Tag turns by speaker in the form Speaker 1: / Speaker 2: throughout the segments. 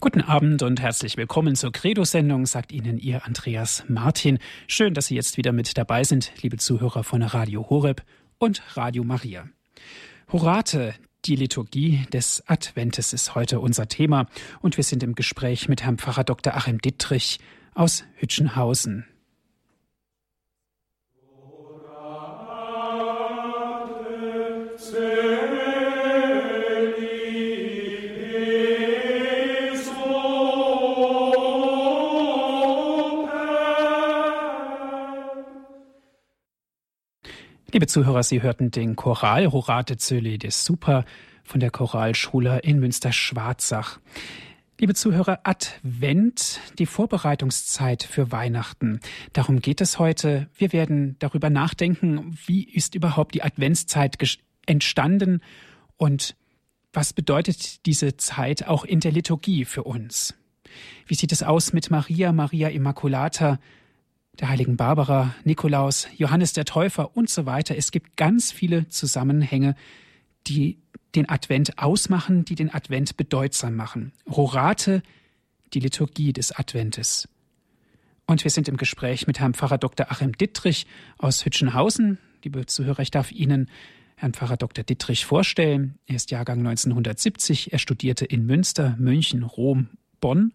Speaker 1: Guten Abend und herzlich willkommen zur Credo-Sendung, sagt Ihnen Ihr Andreas Martin. Schön, dass Sie jetzt wieder mit dabei sind, liebe Zuhörer von Radio Horeb und Radio Maria. Horate, die Liturgie des Adventes ist heute unser Thema und wir sind im Gespräch mit Herrn Pfarrer Dr. Achim Dittrich aus Hütchenhausen. Liebe Zuhörer, Sie hörten den Choral Horate Zöli des Super von der Choralschule in Münster-Schwarzach. Liebe Zuhörer, Advent, die Vorbereitungszeit für Weihnachten. Darum geht es heute. Wir werden darüber nachdenken, wie ist überhaupt die Adventszeit entstanden und was bedeutet diese Zeit auch in der Liturgie für uns? Wie sieht es aus mit Maria, Maria Immaculata, der heiligen Barbara, Nikolaus, Johannes der Täufer und so weiter. Es gibt ganz viele Zusammenhänge, die den Advent ausmachen, die den Advent bedeutsam machen. Rorate, die Liturgie des Adventes. Und wir sind im Gespräch mit Herrn Pfarrer Dr. Achim Dittrich aus Hütchenhausen. Liebe Zuhörer, ich darf Ihnen Herrn Pfarrer Dr. Dittrich vorstellen. Er ist Jahrgang 1970. Er studierte in Münster, München, Rom, Bonn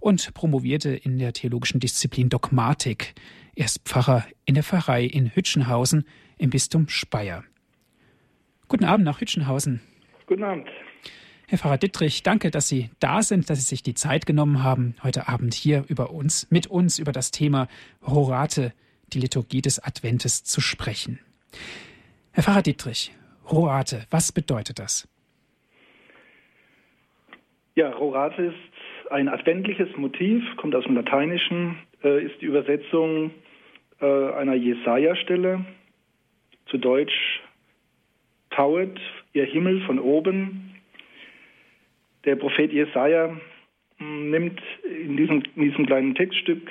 Speaker 1: und promovierte in der theologischen Disziplin Dogmatik. Er ist Pfarrer in der Pfarrei in Hütchenhausen im Bistum Speyer. Guten Abend nach Hütchenhausen.
Speaker 2: Guten Abend.
Speaker 1: Herr Pfarrer Dittrich, danke, dass Sie da sind, dass Sie sich die Zeit genommen haben, heute Abend hier über uns, mit uns über das Thema Horate, die Liturgie des Adventes zu sprechen. Herr Pfarrer Dittrich, Horate, was bedeutet das?
Speaker 2: Ja, Horate ist ein adventliches Motiv, kommt aus dem Lateinischen, äh, ist die Übersetzung äh, einer Jesaja-Stelle, zu Deutsch Tauet ihr Himmel von oben. Der Prophet Jesaja hm, nimmt in diesem, in diesem kleinen Textstück,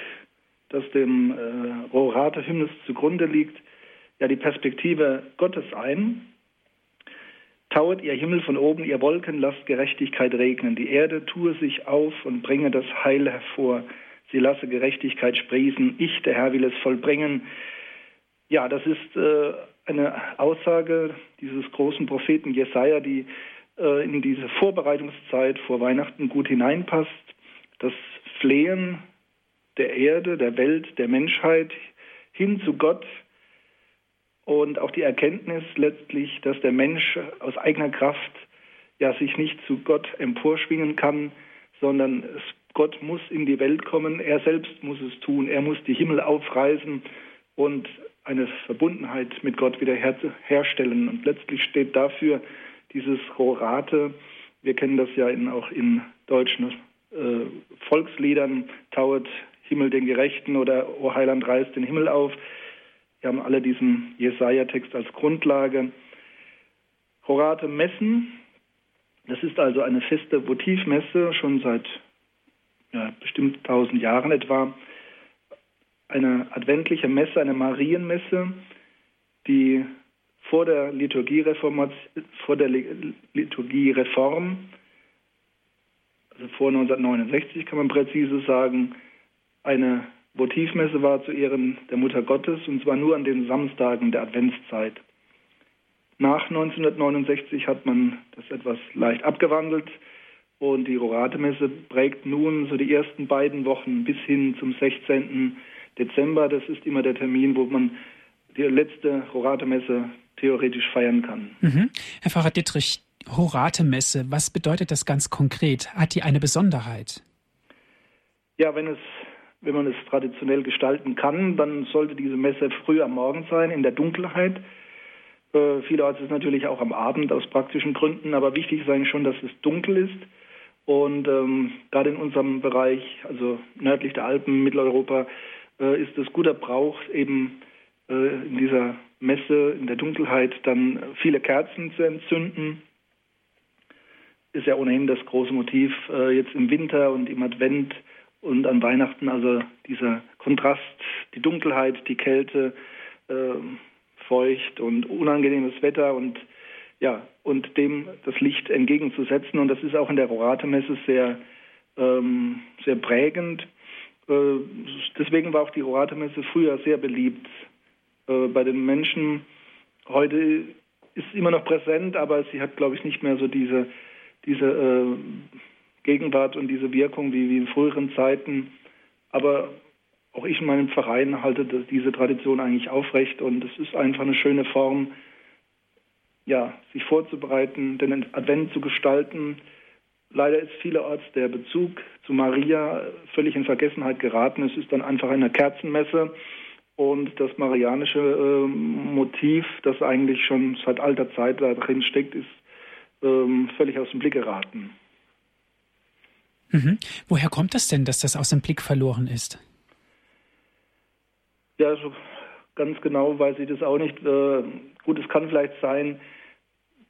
Speaker 2: das dem äh, Rorat des Himmels zugrunde liegt, ja die Perspektive Gottes ein Tauet ihr Himmel von oben, ihr Wolken, lasst Gerechtigkeit regnen. Die Erde tue sich auf und bringe das Heil hervor. Sie lasse Gerechtigkeit sprießen. Ich, der Herr, will es vollbringen. Ja, das ist äh, eine Aussage dieses großen Propheten Jesaja, die äh, in diese Vorbereitungszeit vor Weihnachten gut hineinpasst. Das Flehen der Erde, der Welt, der Menschheit hin zu Gott, und auch die Erkenntnis letztlich, dass der Mensch aus eigener Kraft ja sich nicht zu Gott emporschwingen kann, sondern Gott muss in die Welt kommen, er selbst muss es tun, er muss die Himmel aufreißen und eine Verbundenheit mit Gott wieder her herstellen. Und letztlich steht dafür dieses Rorate, wir kennen das ja in, auch in deutschen äh, Volksliedern, Tauet Himmel den Gerechten oder O Heiland reißt den Himmel auf. Wir haben alle diesen Jesaja-Text als Grundlage. Horate Messen, das ist also eine feste Votivmesse, schon seit ja, bestimmt 1000 Jahren etwa. Eine adventliche Messe, eine Marienmesse, die vor der Liturgiereform, vor der Liturgiereform, also vor 1969 kann man präzise sagen, eine Votivmesse war zu Ehren der Mutter Gottes und zwar nur an den Samstagen der Adventszeit. Nach 1969 hat man das etwas leicht abgewandelt und die Rorate-Messe prägt nun so die ersten beiden Wochen bis hin zum 16. Dezember. Das ist immer der Termin, wo man die letzte Rorate-Messe theoretisch feiern kann.
Speaker 1: Mhm. Herr Pfarrer Dittrich, Horate-Messe, was bedeutet das ganz konkret? Hat die eine Besonderheit?
Speaker 2: Ja, wenn es wenn man es traditionell gestalten kann, dann sollte diese Messe früh am Morgen sein, in der Dunkelheit. Äh, vielerorts ist es natürlich auch am Abend aus praktischen Gründen, aber wichtig ist eigentlich schon, dass es dunkel ist. Und ähm, gerade in unserem Bereich, also nördlich der Alpen, Mitteleuropa, äh, ist es guter Brauch, eben äh, in dieser Messe, in der Dunkelheit, dann viele Kerzen zu entzünden. Ist ja ohnehin das große Motiv äh, jetzt im Winter und im Advent und an Weihnachten also dieser Kontrast, die Dunkelheit, die Kälte, äh, feucht und unangenehmes Wetter und ja, und dem das Licht entgegenzusetzen. Und das ist auch in der Rorate-Messe sehr ähm, sehr prägend. Äh, deswegen war auch die Rorate-Messe früher sehr beliebt äh, bei den Menschen. Heute ist sie immer noch präsent, aber sie hat, glaube ich, nicht mehr so diese, diese äh, Gegenwart und diese Wirkung wie, wie in früheren Zeiten. Aber auch ich in meinem Verein halte diese Tradition eigentlich aufrecht und es ist einfach eine schöne Form, ja, sich vorzubereiten, den Advent zu gestalten. Leider ist vielerorts der Bezug zu Maria völlig in Vergessenheit geraten. Es ist dann einfach eine Kerzenmesse und das marianische äh, Motiv, das eigentlich schon seit alter Zeit da drin steckt, ist ähm, völlig aus dem Blick geraten.
Speaker 1: Mhm. Woher kommt das denn, dass das aus dem Blick verloren ist?
Speaker 2: Ja, so ganz genau weiß ich das auch nicht. Äh, gut, es kann vielleicht sein,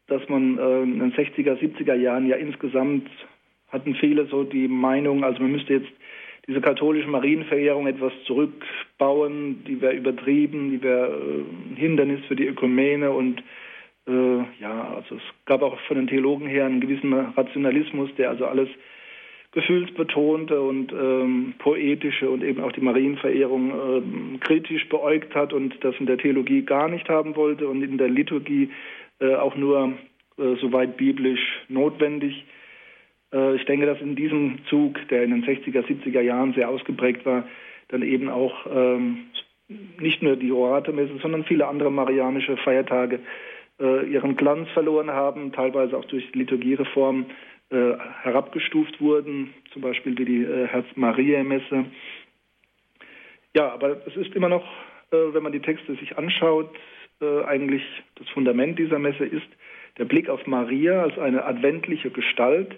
Speaker 2: dass man äh, in den 60er, 70er Jahren ja insgesamt hatten viele so die Meinung, also man müsste jetzt diese katholische Marienverehrung etwas zurückbauen, die wäre übertrieben, die wäre äh, ein Hindernis für die Ökumene und äh, ja, also es gab auch von den Theologen her einen gewissen Rationalismus, der also alles gefühlsbetonte und ähm, poetische und eben auch die Marienverehrung ähm, kritisch beäugt hat und das in der Theologie gar nicht haben wollte und in der Liturgie äh, auch nur äh, soweit biblisch notwendig. Äh, ich denke, dass in diesem Zug, der in den 60er, 70er Jahren sehr ausgeprägt war, dann eben auch ähm, nicht nur die Orate-Messe, sondern viele andere marianische Feiertage äh, ihren Glanz verloren haben, teilweise auch durch Liturgiereformen äh, herabgestuft wurden, zum Beispiel wie die äh, Herz-Maria-Messe. Ja, aber es ist immer noch, äh, wenn man die Texte sich anschaut, äh, eigentlich das Fundament dieser Messe ist der Blick auf Maria als eine adventliche Gestalt,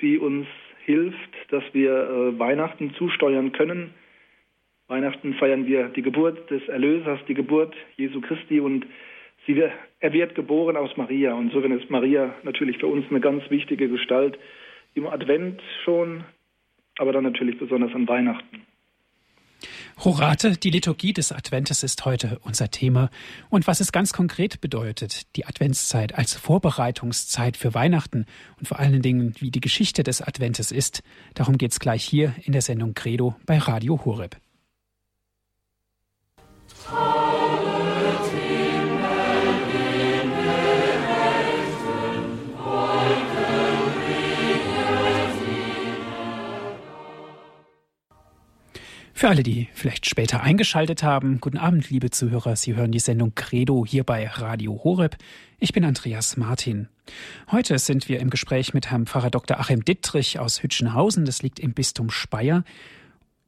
Speaker 2: die uns hilft, dass wir äh, Weihnachten zusteuern können. Weihnachten feiern wir die Geburt des Erlösers, die Geburt Jesu Christi und Sie, er wird geboren aus Maria. Und so ist Maria natürlich für uns eine ganz wichtige Gestalt im Advent schon, aber dann natürlich besonders an Weihnachten.
Speaker 1: Horate, die Liturgie des Adventes ist heute unser Thema. Und was es ganz konkret bedeutet, die Adventszeit als Vorbereitungszeit für Weihnachten und vor allen Dingen, wie die Geschichte des Adventes ist, darum geht es gleich hier in der Sendung Credo bei Radio Horeb. Für alle, die vielleicht später eingeschaltet haben, guten Abend, liebe Zuhörer. Sie hören die Sendung Credo hier bei Radio Horeb. Ich bin Andreas Martin. Heute sind wir im Gespräch mit Herrn Pfarrer Dr. Achim Dittrich aus Hütchenhausen. Das liegt im Bistum Speyer.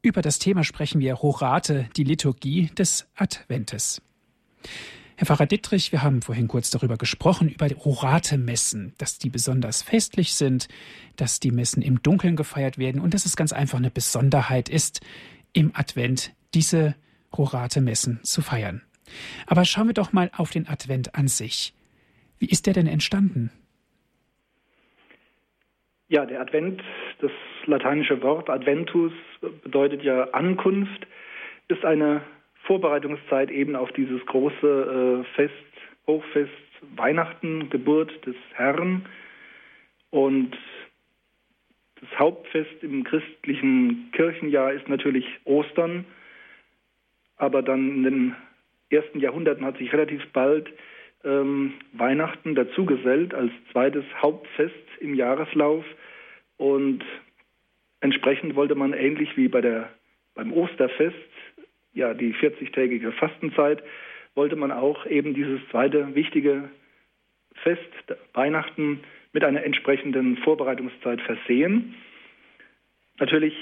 Speaker 1: Über das Thema sprechen wir Horate, die Liturgie des Adventes. Herr Pfarrer Dittrich, wir haben vorhin kurz darüber gesprochen, über Horate-Messen, dass die besonders festlich sind, dass die Messen im Dunkeln gefeiert werden und dass es ganz einfach eine Besonderheit ist, im Advent diese Rorate Messen zu feiern. Aber schauen wir doch mal auf den Advent an sich. Wie ist der denn entstanden?
Speaker 2: Ja, der Advent, das lateinische Wort Adventus bedeutet ja Ankunft, ist eine Vorbereitungszeit eben auf dieses große äh, Fest, Hochfest Weihnachten, Geburt des Herrn. Und das Hauptfest im christlichen Kirchenjahr ist natürlich Ostern, aber dann in den ersten Jahrhunderten hat sich relativ bald ähm, Weihnachten dazugesellt als zweites Hauptfest im Jahreslauf. Und entsprechend wollte man ähnlich wie bei der, beim Osterfest, ja die 40-tägige Fastenzeit, wollte man auch eben dieses zweite wichtige Fest, Weihnachten, mit einer entsprechenden Vorbereitungszeit versehen. Natürlich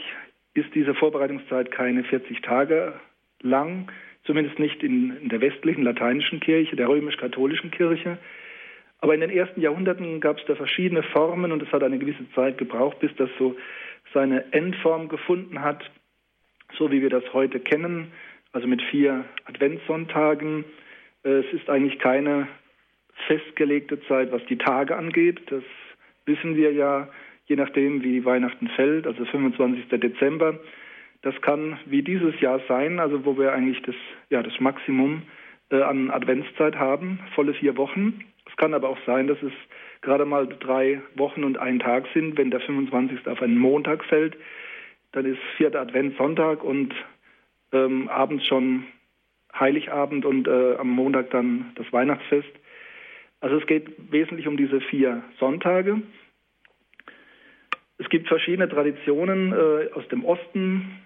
Speaker 2: ist diese Vorbereitungszeit keine 40 Tage lang, zumindest nicht in, in der westlichen lateinischen Kirche, der römisch-katholischen Kirche. Aber in den ersten Jahrhunderten gab es da verschiedene Formen und es hat eine gewisse Zeit gebraucht, bis das so seine Endform gefunden hat, so wie wir das heute kennen, also mit vier Adventssonntagen. Es ist eigentlich keine festgelegte Zeit, was die Tage angeht. Das wissen wir ja, je nachdem, wie Weihnachten fällt, also 25. Dezember. Das kann wie dieses Jahr sein, also wo wir eigentlich das, ja, das Maximum äh, an Adventszeit haben, volle vier Wochen. Es kann aber auch sein, dass es gerade mal drei Wochen und ein Tag sind. Wenn der 25. auf einen Montag fällt, dann ist vierter Advent Sonntag und ähm, abends schon Heiligabend und äh, am Montag dann das Weihnachtsfest. Also es geht wesentlich um diese vier Sonntage. Es gibt verschiedene Traditionen äh, aus dem Osten.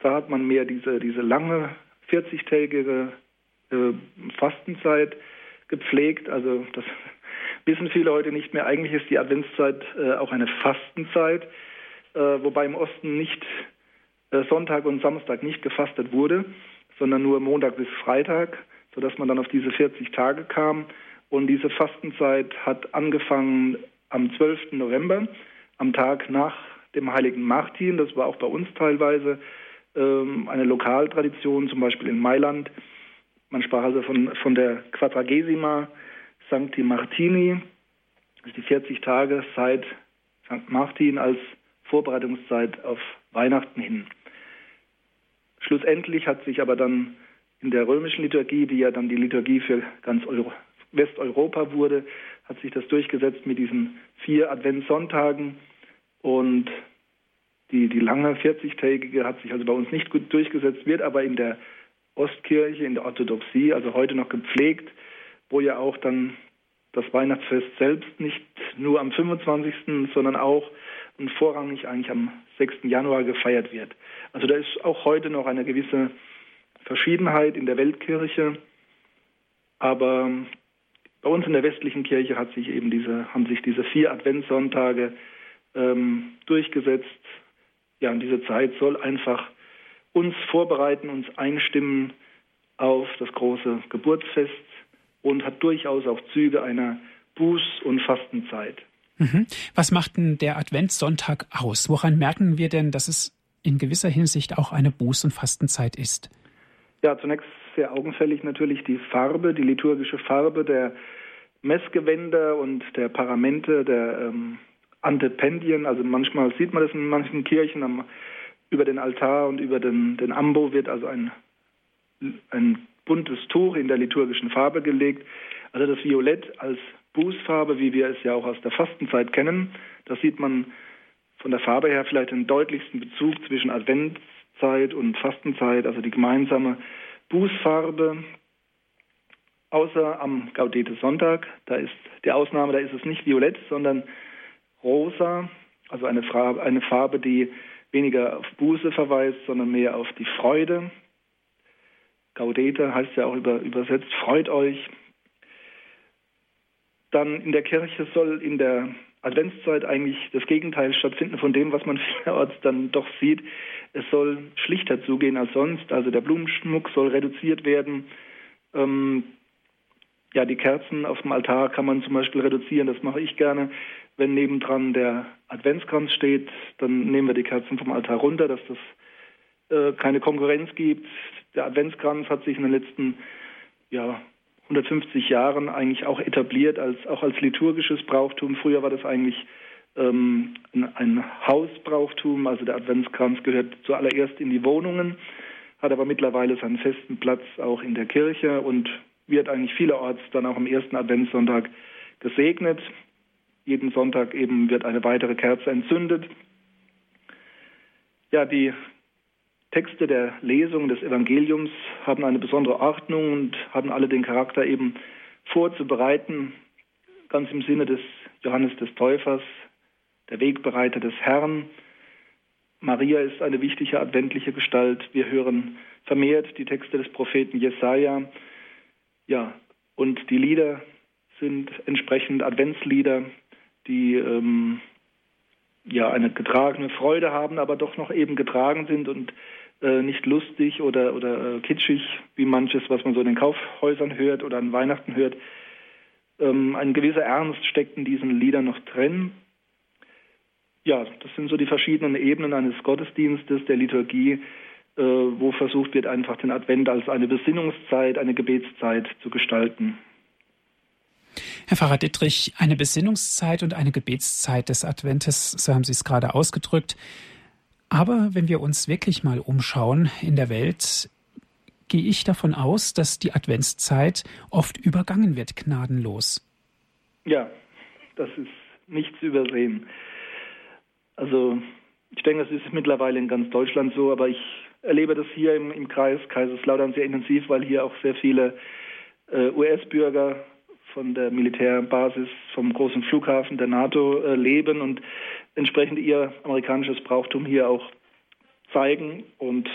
Speaker 2: Da hat man mehr diese, diese lange 40-tägige äh, Fastenzeit gepflegt. Also das wissen viele heute nicht mehr. Eigentlich ist die Adventszeit äh, auch eine Fastenzeit, äh, wobei im Osten nicht äh, Sonntag und Samstag nicht gefastet wurde, sondern nur Montag bis Freitag, sodass man dann auf diese 40 Tage kam. Und diese Fastenzeit hat angefangen am 12. November, am Tag nach dem heiligen Martin. Das war auch bei uns teilweise ähm, eine Lokaltradition, zum Beispiel in Mailand. Man sprach also von, von der Quadragesima Sancti Martini, das ist die 40 Tage seit St. Martin als Vorbereitungszeit auf Weihnachten hin. Schlussendlich hat sich aber dann in der römischen Liturgie, die ja dann die Liturgie für ganz Euro Westeuropa wurde, hat sich das durchgesetzt mit diesen vier Adventssonntagen und die, die lange 40-tägige hat sich also bei uns nicht gut durchgesetzt, wird aber in der Ostkirche, in der Orthodoxie, also heute noch gepflegt, wo ja auch dann das Weihnachtsfest selbst nicht nur am 25., sondern auch und vorrangig eigentlich am 6. Januar gefeiert wird. Also da ist auch heute noch eine gewisse Verschiedenheit in der Weltkirche, aber bei uns in der westlichen Kirche hat sich eben diese, haben sich diese vier Adventssonntage ähm, durchgesetzt. Ja, und diese Zeit soll einfach uns vorbereiten, uns einstimmen auf das große Geburtsfest und hat durchaus auch Züge einer Buß- und Fastenzeit.
Speaker 1: Mhm. Was macht denn der Adventssonntag aus? Woran merken wir denn, dass es in gewisser Hinsicht auch eine Buß- und Fastenzeit ist?
Speaker 2: Ja, zunächst sehr augenfällig natürlich die Farbe, die liturgische Farbe der Messgewänder und der Paramente, der ähm, Antependien. Also manchmal sieht man das in manchen Kirchen am, über den Altar und über den, den Ambo wird also ein, ein buntes Tuch in der liturgischen Farbe gelegt. Also das Violett als Bußfarbe, wie wir es ja auch aus der Fastenzeit kennen. Da sieht man von der Farbe her vielleicht den deutlichsten Bezug zwischen Adventszeit und Fastenzeit, also die gemeinsame Bußfarbe. Außer am Gaudete Sonntag, da ist die Ausnahme, da ist es nicht violett, sondern rosa, also eine Farbe, eine Farbe, die weniger auf Buße verweist, sondern mehr auf die Freude. Gaudete heißt ja auch über, übersetzt, freut euch. Dann in der Kirche soll in der Adventszeit eigentlich das Gegenteil stattfinden von dem, was man vielerorts dann doch sieht. Es soll schlichter zugehen als sonst. Also der Blumenschmuck soll reduziert werden. Ähm, ja, die Kerzen auf dem Altar kann man zum Beispiel reduzieren. Das mache ich gerne. Wenn nebendran der Adventskranz steht, dann nehmen wir die Kerzen vom Altar runter, dass das äh, keine Konkurrenz gibt. Der Adventskranz hat sich in den letzten ja, 150 Jahren eigentlich auch etabliert, als, auch als liturgisches Brauchtum. Früher war das eigentlich ähm, ein Hausbrauchtum, also der Adventskranz gehört zuallererst in die Wohnungen, hat aber mittlerweile seinen festen Platz auch in der Kirche und wird eigentlich vielerorts dann auch am ersten Adventssonntag gesegnet. Jeden Sonntag eben wird eine weitere Kerze entzündet. Ja, die Texte der Lesung des Evangeliums haben eine besondere Ordnung und haben alle den Charakter eben vorzubereiten, ganz im Sinne des Johannes des Täufers, der Wegbereiter des Herrn. Maria ist eine wichtige adventliche Gestalt. Wir hören vermehrt die Texte des Propheten Jesaja. Ja, und die Lieder sind entsprechend Adventslieder, die ähm, ja eine getragene Freude haben, aber doch noch eben getragen sind und äh, nicht lustig oder, oder äh, kitschig, wie manches, was man so in den Kaufhäusern hört oder an Weihnachten hört. Ähm, ein gewisser Ernst steckt in diesen Liedern noch drin. Ja, das sind so die verschiedenen Ebenen eines Gottesdienstes, der Liturgie, äh, wo versucht wird, einfach den Advent als eine Besinnungszeit, eine Gebetszeit zu gestalten.
Speaker 1: Herr Pfarrer Dittrich, eine Besinnungszeit und eine Gebetszeit des Adventes, so haben Sie es gerade ausgedrückt. Aber wenn wir uns wirklich mal umschauen in der Welt, gehe ich davon aus, dass die Adventszeit oft übergangen wird, gnadenlos.
Speaker 2: Ja, das ist nicht zu übersehen. Also ich denke, es ist mittlerweile in ganz Deutschland so, aber ich erlebe das hier im, im Kreis Kaiserslautern sehr intensiv, weil hier auch sehr viele äh, US-Bürger von der Militärbasis vom großen Flughafen der NATO äh, leben und entsprechend ihr amerikanisches Brauchtum hier auch zeigen. Und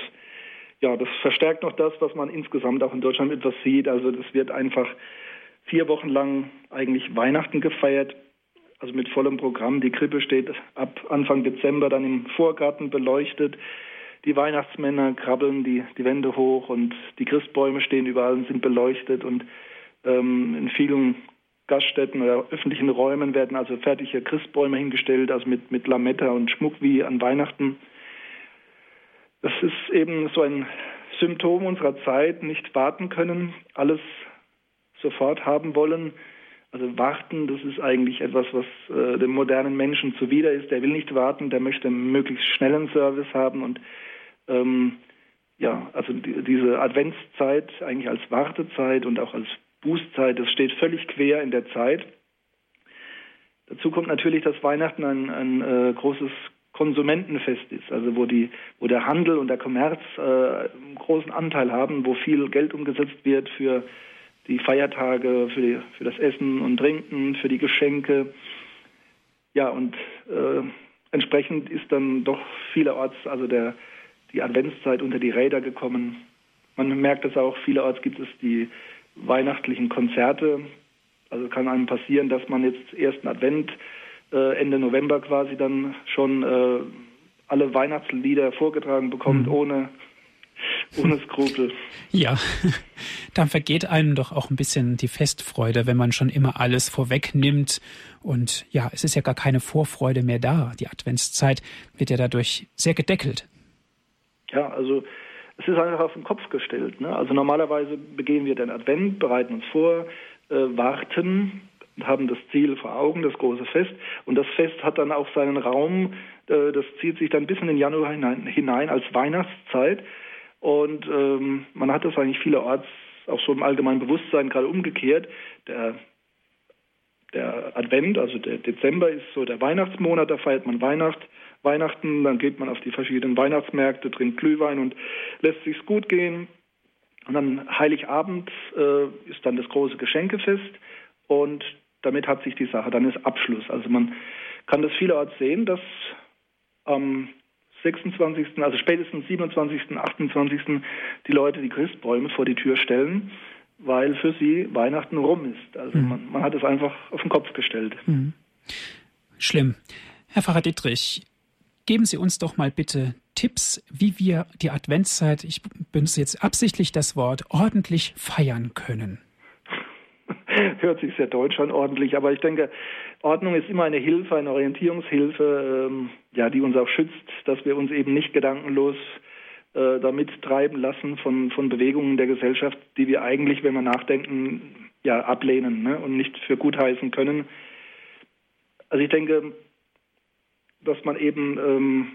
Speaker 2: ja, das verstärkt noch das, was man insgesamt auch in Deutschland etwas sieht. Also das wird einfach vier Wochen lang eigentlich Weihnachten gefeiert also mit vollem Programm. Die Krippe steht ab Anfang Dezember dann im Vorgarten beleuchtet. Die Weihnachtsmänner krabbeln die, die Wände hoch und die Christbäume stehen überall und sind beleuchtet und ähm, in vielen Gaststätten oder öffentlichen Räumen werden also fertige Christbäume hingestellt, also mit, mit Lametta und Schmuck wie an Weihnachten. Das ist eben so ein Symptom unserer Zeit, nicht warten können, alles sofort haben wollen, also warten, das ist eigentlich etwas, was äh, dem modernen Menschen zuwider ist. Der will nicht warten, der möchte möglichst schnellen Service haben und ähm, ja, also die, diese Adventszeit eigentlich als Wartezeit und auch als Bußzeit, das steht völlig quer in der Zeit. Dazu kommt natürlich, dass Weihnachten ein, ein äh, großes Konsumentenfest ist, also wo die, wo der Handel und der Kommerz äh, einen großen Anteil haben, wo viel Geld umgesetzt wird für die Feiertage, für, die, für das Essen und Trinken, für die Geschenke. Ja, und äh, entsprechend ist dann doch vielerorts also der, die Adventszeit unter die Räder gekommen. Man merkt es auch, vielerorts gibt es die weihnachtlichen Konzerte. Also kann einem passieren, dass man jetzt ersten Advent äh, Ende November quasi dann schon äh, alle Weihnachtslieder vorgetragen bekommt, mhm. ohne ohne Skrupel.
Speaker 1: Ja, dann vergeht einem doch auch ein bisschen die Festfreude, wenn man schon immer alles vorwegnimmt. Und ja, es ist ja gar keine Vorfreude mehr da. Die Adventszeit wird ja dadurch sehr gedeckelt.
Speaker 2: Ja, also es ist einfach auf den Kopf gestellt. Ne? Also normalerweise begehen wir den Advent, bereiten uns vor, äh, warten haben das Ziel vor Augen, das große Fest. Und das Fest hat dann auch seinen Raum, äh, das zieht sich dann bis in den Januar hinein, hinein als Weihnachtszeit. Und ähm, man hat das eigentlich vielerorts auch so im allgemeinen Bewusstsein gerade umgekehrt. Der, der Advent, also der Dezember ist so der Weihnachtsmonat, da feiert man Weihnacht, Weihnachten, dann geht man auf die verschiedenen Weihnachtsmärkte, trinkt Glühwein und lässt sich's gut gehen. Und dann Heiligabend äh, ist dann das große Geschenkefest und damit hat sich die Sache, dann ist Abschluss. Also man kann das vielerorts sehen, dass am 26., also spätestens 27., 28. die Leute die Christbäume vor die Tür stellen, weil für sie Weihnachten rum ist. Also mhm. man, man, hat es einfach auf den Kopf gestellt. Mhm.
Speaker 1: Schlimm. Herr Pfarrer Dietrich, geben Sie uns doch mal bitte Tipps, wie wir die Adventszeit, ich benutze jetzt absichtlich das Wort, ordentlich feiern können.
Speaker 2: Hört sich sehr deutsch an, ordentlich, aber ich denke, Ordnung ist immer eine Hilfe, eine Orientierungshilfe, ähm, ja, die uns auch schützt, dass wir uns eben nicht gedankenlos äh, damit treiben lassen von, von Bewegungen der Gesellschaft, die wir eigentlich, wenn wir nachdenken, ja, ablehnen ne, und nicht für gut heißen können. Also ich denke, dass man eben ähm,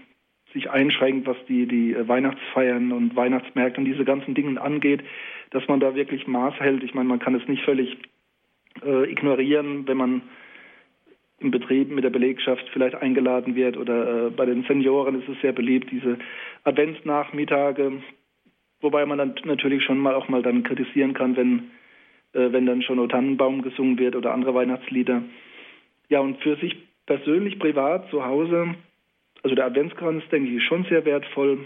Speaker 2: sich einschränkt, was die, die Weihnachtsfeiern und Weihnachtsmärkte und diese ganzen Dinge angeht, dass man da wirklich Maß hält. Ich meine, man kann es nicht völlig äh, ignorieren, wenn man im Betrieb mit der Belegschaft vielleicht eingeladen wird oder äh, bei den Senioren ist es sehr beliebt, diese Adventsnachmittage, wobei man dann natürlich schon mal auch mal dann kritisieren kann, wenn, äh, wenn dann schon O Tannenbaum gesungen wird oder andere Weihnachtslieder. Ja, und für sich persönlich, privat, zu Hause, also der Adventskranz, denke ich, ist schon sehr wertvoll,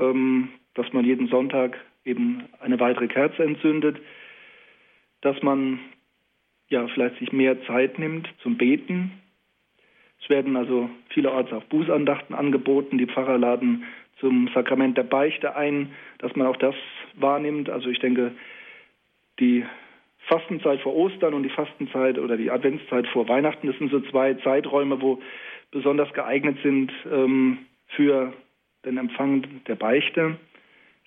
Speaker 2: ähm, dass man jeden Sonntag eben eine weitere Kerze entzündet, dass man ja vielleicht sich mehr Zeit nimmt zum Beten. Es werden also vielerorts auch Bußandachten angeboten. Die Pfarrer laden zum Sakrament der Beichte ein, dass man auch das wahrnimmt. Also ich denke, die Fastenzeit vor Ostern und die Fastenzeit oder die Adventszeit vor Weihnachten, das sind so zwei Zeiträume, wo besonders geeignet sind ähm, für den Empfang der Beichte,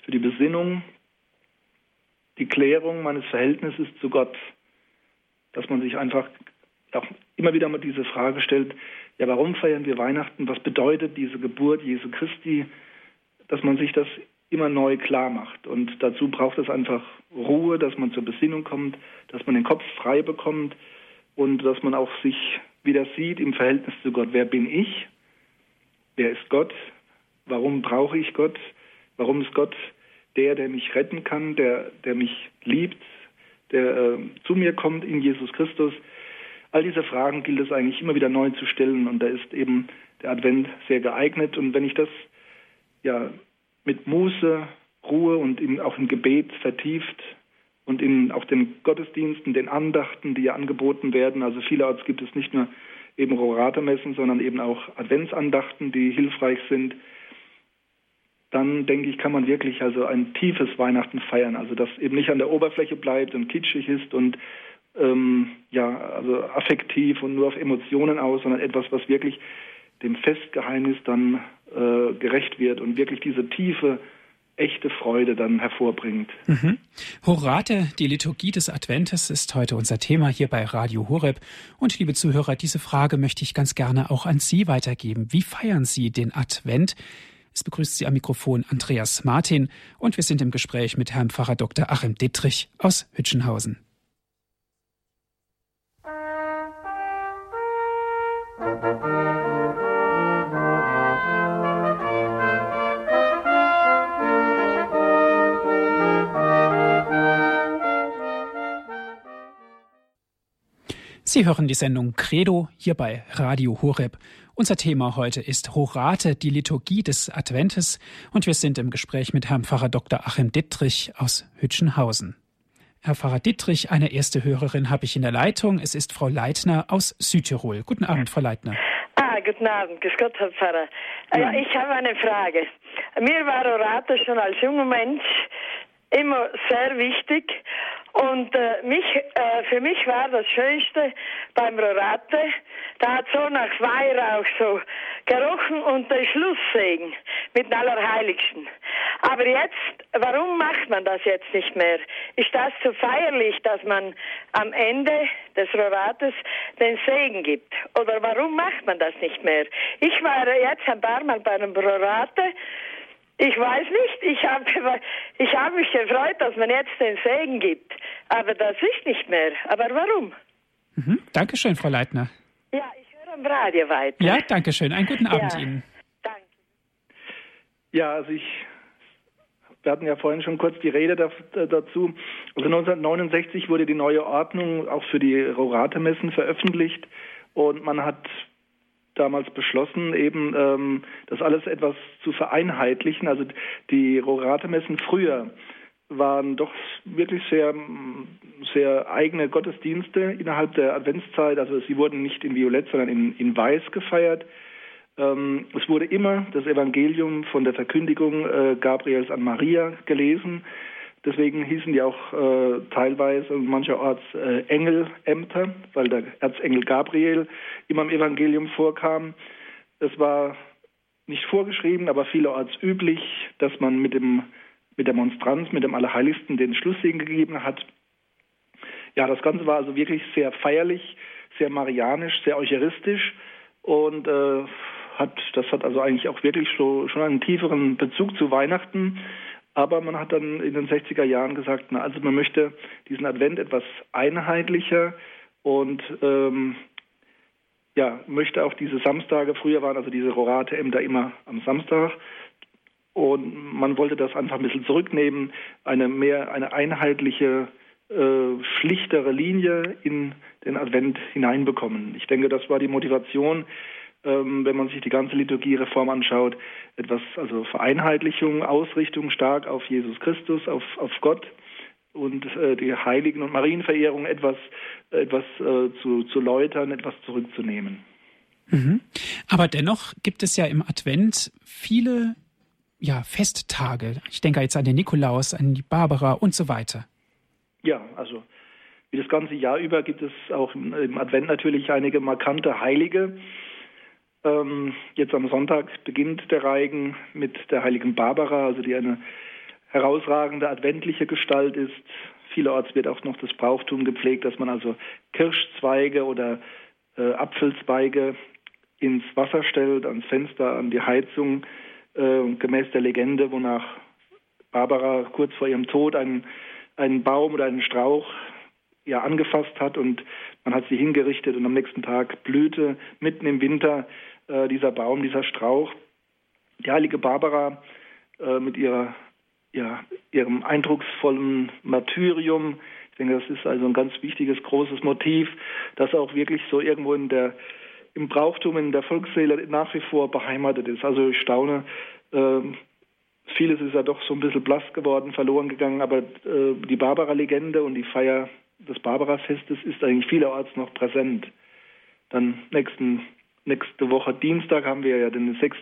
Speaker 2: für die Besinnung, die Klärung meines Verhältnisses zu Gott dass man sich einfach auch immer wieder mal diese Frage stellt, ja, warum feiern wir Weihnachten? Was bedeutet diese Geburt Jesu Christi? Dass man sich das immer neu klar macht. Und dazu braucht es einfach Ruhe, dass man zur Besinnung kommt, dass man den Kopf frei bekommt und dass man auch sich wieder sieht im Verhältnis zu Gott. Wer bin ich? Wer ist Gott? Warum brauche ich Gott? Warum ist Gott der, der mich retten kann, der, der mich liebt, der äh, zu mir kommt in Jesus Christus? All diese Fragen gilt es eigentlich immer wieder neu zu stellen und da ist eben der Advent sehr geeignet. Und wenn ich das ja mit Muße, Ruhe und in, auch im Gebet vertieft und in auch den Gottesdiensten, den Andachten, die ja angeboten werden, also vielerorts gibt es nicht nur eben Rorate-Messen, sondern eben auch Adventsandachten, die hilfreich sind, dann denke ich, kann man wirklich also ein tiefes Weihnachten feiern. Also das eben nicht an der Oberfläche bleibt und kitschig ist und ähm, ja, also affektiv und nur auf Emotionen aus, sondern etwas, was wirklich dem Festgeheimnis dann äh, gerecht wird und wirklich diese tiefe, echte Freude dann hervorbringt.
Speaker 1: Mhm. Horate, die Liturgie des Adventes, ist heute unser Thema hier bei Radio Horeb. Und liebe Zuhörer, diese Frage möchte ich ganz gerne auch an Sie weitergeben. Wie feiern Sie den Advent? Es begrüßt Sie am Mikrofon Andreas Martin und wir sind im Gespräch mit Herrn Pfarrer Dr. Achim Dittrich aus Hütchenhausen. Sie hören die Sendung Credo hier bei Radio Horeb. Unser Thema heute ist Horate, die Liturgie des Adventes und wir sind im Gespräch mit Herrn Pfarrer Dr. Achim Dittrich aus Hütchenhausen. Herr Pfarrer Dittrich, eine erste Hörerin habe ich in der Leitung. Es ist Frau Leitner aus Südtirol. Guten Abend, Frau Leitner.
Speaker 3: Ah, guten Abend, grüß Gott, Herr Pfarrer. Ja. ich habe eine Frage. Mir war Horate schon als junger Mensch immer sehr wichtig und äh, mich, äh, für mich war das Schönste beim Rorate, da hat so nach Weihrauch so gerochen und der Schlusssegen mit dem Allerheiligsten. Aber jetzt, warum macht man das jetzt nicht mehr? Ist das zu feierlich, dass man am Ende des Rorates den Segen gibt? Oder warum macht man das nicht mehr? Ich war jetzt ein paar Mal bei einem Rorate ich weiß nicht. Ich habe ich hab mich gefreut, dass man jetzt den Segen gibt. Aber das ist nicht mehr. Aber warum?
Speaker 1: Mhm. Dankeschön, Frau Leitner.
Speaker 3: Ja, ich höre am Radio weiter.
Speaker 1: Ja, danke schön. Einen guten Abend ja, Ihnen.
Speaker 2: Danke. Ja, also ich wir hatten ja vorhin schon kurz die Rede dazu. Also 1969 wurde die neue Ordnung auch für die Rorate-Messen veröffentlicht und man hat damals beschlossen, eben ähm, das alles etwas zu vereinheitlichen. Also die Rorate-Messen früher waren doch wirklich sehr, sehr eigene Gottesdienste innerhalb der Adventszeit. Also sie wurden nicht in Violett, sondern in, in Weiß gefeiert. Ähm, es wurde immer das Evangelium von der Verkündigung äh, Gabriels an Maria gelesen. Deswegen hießen die auch äh, teilweise und mancherorts äh, Engelämter, weil der Erzengel Gabriel immer im Evangelium vorkam. Es war nicht vorgeschrieben, aber vielerorts üblich, dass man mit dem mit der Monstranz, mit dem Allerheiligsten den Schlusssegen gegeben hat. Ja, das Ganze war also wirklich sehr feierlich, sehr marianisch, sehr eucharistisch und äh, hat, das hat also eigentlich auch wirklich so, schon einen tieferen Bezug zu Weihnachten. Aber man hat dann in den 60er Jahren gesagt, na, also man möchte diesen Advent etwas einheitlicher und ähm, ja, möchte auch diese Samstage, früher waren also diese Rorate-Ämter immer am Samstag, und man wollte das einfach ein bisschen zurücknehmen, eine mehr, eine einheitliche, äh, schlichtere Linie in den Advent hineinbekommen. Ich denke, das war die Motivation, ähm, wenn man sich die ganze Liturgiereform anschaut, etwas, also Vereinheitlichung, Ausrichtung stark auf Jesus Christus, auf, auf Gott und äh, die Heiligen- und Marienverehrung etwas, etwas äh, zu, zu läutern, etwas zurückzunehmen.
Speaker 1: Mhm. Aber dennoch gibt es ja im Advent viele ja, Festtage. Ich denke jetzt an den Nikolaus, an die Barbara und so weiter.
Speaker 2: Ja, also wie das ganze Jahr über gibt es auch im Advent natürlich einige markante Heilige. Ähm, jetzt am Sonntag beginnt der Reigen mit der heiligen Barbara, also die eine herausragende adventliche Gestalt ist. Vielerorts wird auch noch das Brauchtum gepflegt, dass man also Kirschzweige oder äh, Apfelzweige ins Wasser stellt, ans Fenster, an die Heizung, äh, gemäß der Legende, wonach Barbara kurz vor ihrem Tod einen, einen Baum oder einen Strauch ja angefasst hat und man hat sie hingerichtet und am nächsten Tag blühte mitten im Winter äh, dieser Baum, dieser Strauch. Die heilige Barbara äh, mit ihrer, ja, ihrem eindrucksvollen Martyrium, ich denke, das ist also ein ganz wichtiges, großes Motiv, das auch wirklich so irgendwo in der, im Brauchtum, in der Volksseele nach wie vor beheimatet ist. Also ich staune, äh, vieles ist ja doch so ein bisschen blass geworden, verloren gegangen, aber äh, die Barbara-Legende und die Feier des Barbara-Festes ist eigentlich vielerorts noch präsent. Dann nächsten, nächste Woche Dienstag haben wir ja den 6.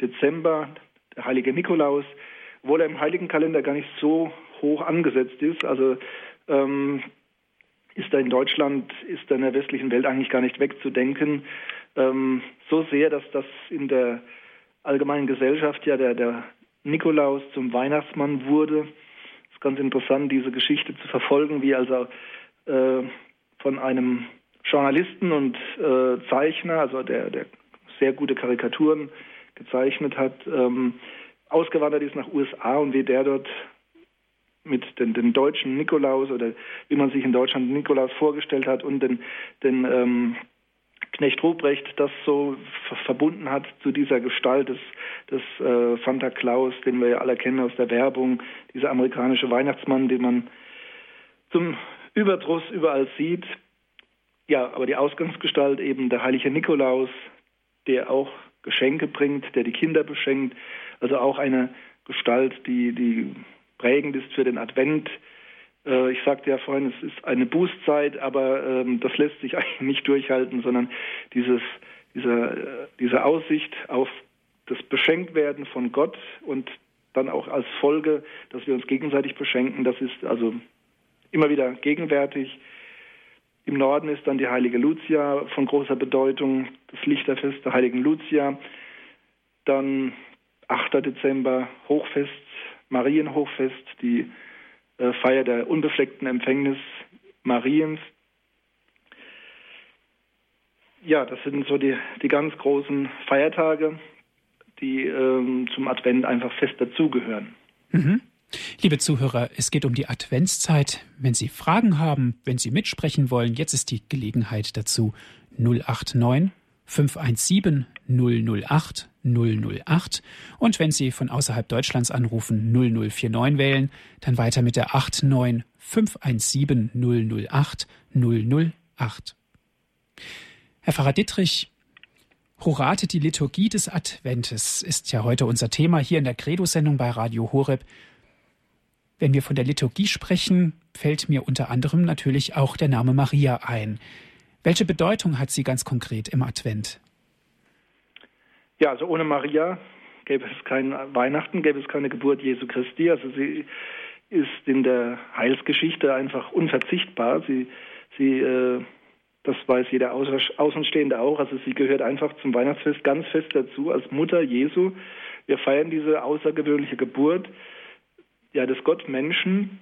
Speaker 2: Dezember, der heilige Nikolaus, obwohl er im heiligen Kalender gar nicht so hoch angesetzt ist. Also ähm, ist er in Deutschland, ist er in der westlichen Welt eigentlich gar nicht wegzudenken. Ähm, so sehr, dass das in der allgemeinen Gesellschaft ja der, der Nikolaus zum Weihnachtsmann wurde ganz interessant, diese Geschichte zu verfolgen, wie also äh, von einem Journalisten und äh, Zeichner, also der, der sehr gute Karikaturen gezeichnet hat, ähm, ausgewandert ist nach USA und wie der dort mit den, den deutschen Nikolaus oder wie man sich in Deutschland Nikolaus vorgestellt hat und den, den ähm, Knecht Ruprecht das so verbunden hat zu dieser Gestalt des, des äh, Santa Claus, den wir ja alle kennen aus der Werbung, dieser amerikanische Weihnachtsmann, den man zum Überdruss überall sieht. Ja, aber die Ausgangsgestalt eben der heilige Nikolaus, der auch Geschenke bringt, der die Kinder beschenkt, also auch eine Gestalt, die, die prägend ist für den Advent, ich sagte ja vorhin, es ist eine Bußzeit, aber ähm, das lässt sich eigentlich nicht durchhalten, sondern dieses, dieser, äh, diese Aussicht auf das Beschenktwerden von Gott und dann auch als Folge, dass wir uns gegenseitig beschenken, das ist also immer wieder gegenwärtig. Im Norden ist dann die heilige Lucia von großer Bedeutung, das Lichterfest der heiligen Lucia. Dann 8. Dezember Hochfest, Marienhochfest, die äh, Feier der unbefleckten Empfängnis Mariens. Ja, das sind so die, die ganz großen Feiertage, die ähm, zum Advent einfach fest dazugehören.
Speaker 1: Mhm. Liebe Zuhörer, es geht um die Adventszeit. Wenn Sie Fragen haben, wenn Sie mitsprechen wollen, jetzt ist die Gelegenheit dazu 089 517 008 008 und wenn Sie von außerhalb Deutschlands anrufen 0049 wählen, dann weiter mit der 89 517 008 008. Herr Pfarrer Dittrich, Horate, die Liturgie des Adventes ist ja heute unser Thema hier in der Credo-Sendung bei Radio Horeb. Wenn wir von der Liturgie sprechen, fällt mir unter anderem natürlich auch der Name Maria ein. Welche Bedeutung hat sie ganz konkret im Advent?
Speaker 2: Ja, also ohne Maria gäbe es kein Weihnachten, gäbe es keine Geburt Jesu Christi. Also sie ist in der Heilsgeschichte einfach unverzichtbar. Sie, sie, äh, das weiß jeder Außenstehende auch. Also sie gehört einfach zum Weihnachtsfest ganz fest dazu als Mutter Jesu. Wir feiern diese außergewöhnliche Geburt ja des Gottmenschen,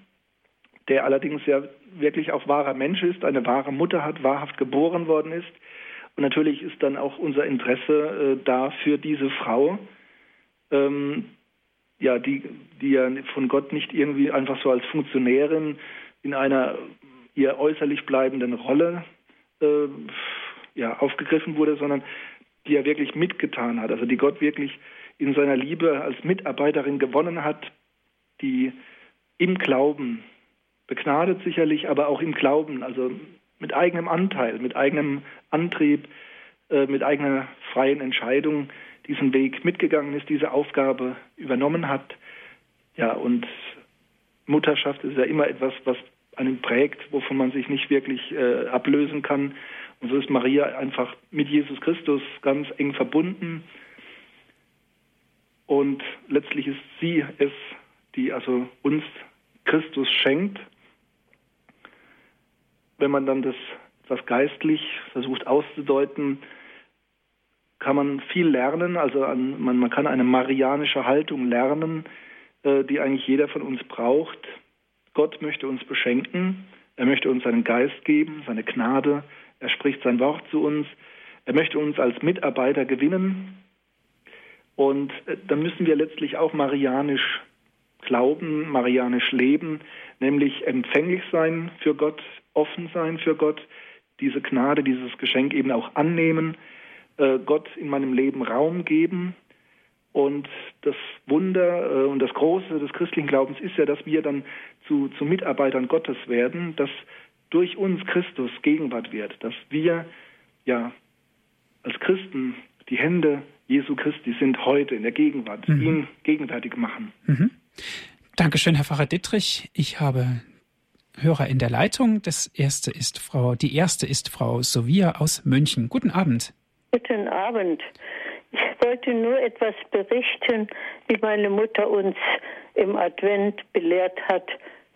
Speaker 2: der allerdings ja wirklich auch wahrer Mensch ist, eine wahre Mutter hat, wahrhaft geboren worden ist. Und natürlich ist dann auch unser Interesse äh, da für diese Frau, ähm, ja, die, die ja von Gott nicht irgendwie einfach so als Funktionärin in einer ihr äußerlich bleibenden Rolle äh, ja, aufgegriffen wurde, sondern die er wirklich mitgetan hat, also die Gott wirklich in seiner Liebe als Mitarbeiterin gewonnen hat, die im Glauben, begnadet sicherlich, aber auch im Glauben, also mit eigenem Anteil, mit eigenem Antrieb, äh, mit eigener freien Entscheidung diesen Weg mitgegangen ist, diese Aufgabe übernommen hat. Ja, und Mutterschaft ist ja immer etwas, was einen prägt, wovon man sich nicht wirklich äh, ablösen kann. Und so ist Maria einfach mit Jesus Christus ganz eng verbunden. Und letztlich ist sie es, die also uns Christus schenkt wenn man dann das etwas geistlich versucht auszudeuten, kann man viel lernen. Also an, man, man kann eine marianische Haltung lernen, äh, die eigentlich jeder von uns braucht. Gott möchte uns beschenken. Er möchte uns seinen Geist geben, seine Gnade. Er spricht sein Wort zu uns. Er möchte uns als Mitarbeiter gewinnen. Und äh, dann müssen wir letztlich auch marianisch glauben, marianisch leben, nämlich empfänglich sein für Gott, offen sein für Gott, diese Gnade, dieses Geschenk eben auch annehmen, äh, Gott in meinem Leben Raum geben. Und das Wunder äh, und das Große des christlichen Glaubens ist ja, dass wir dann zu, zu Mitarbeitern Gottes werden, dass durch uns Christus Gegenwart wird, dass wir ja als Christen die Hände Jesu Christi sind heute in der Gegenwart, mhm. ihn gegenwärtig machen.
Speaker 1: Mhm. Dankeschön, Herr Pfarrer Dittrich. Ich habe Hörer in der Leitung. Das erste ist Frau, die erste ist Frau Sovia aus München. Guten Abend.
Speaker 4: Guten Abend. Ich wollte nur etwas berichten, wie meine Mutter uns im Advent belehrt hat,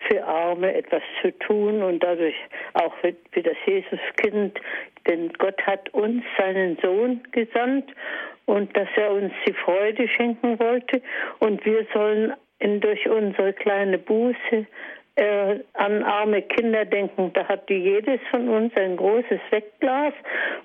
Speaker 4: für Arme etwas zu tun und dadurch auch für, das Jesuskind. Denn Gott hat uns seinen Sohn gesandt und dass er uns die Freude schenken wollte und wir sollen durch unsere kleine Buße äh, an arme Kinder denken. Da hat jedes von uns ein großes Wegglas,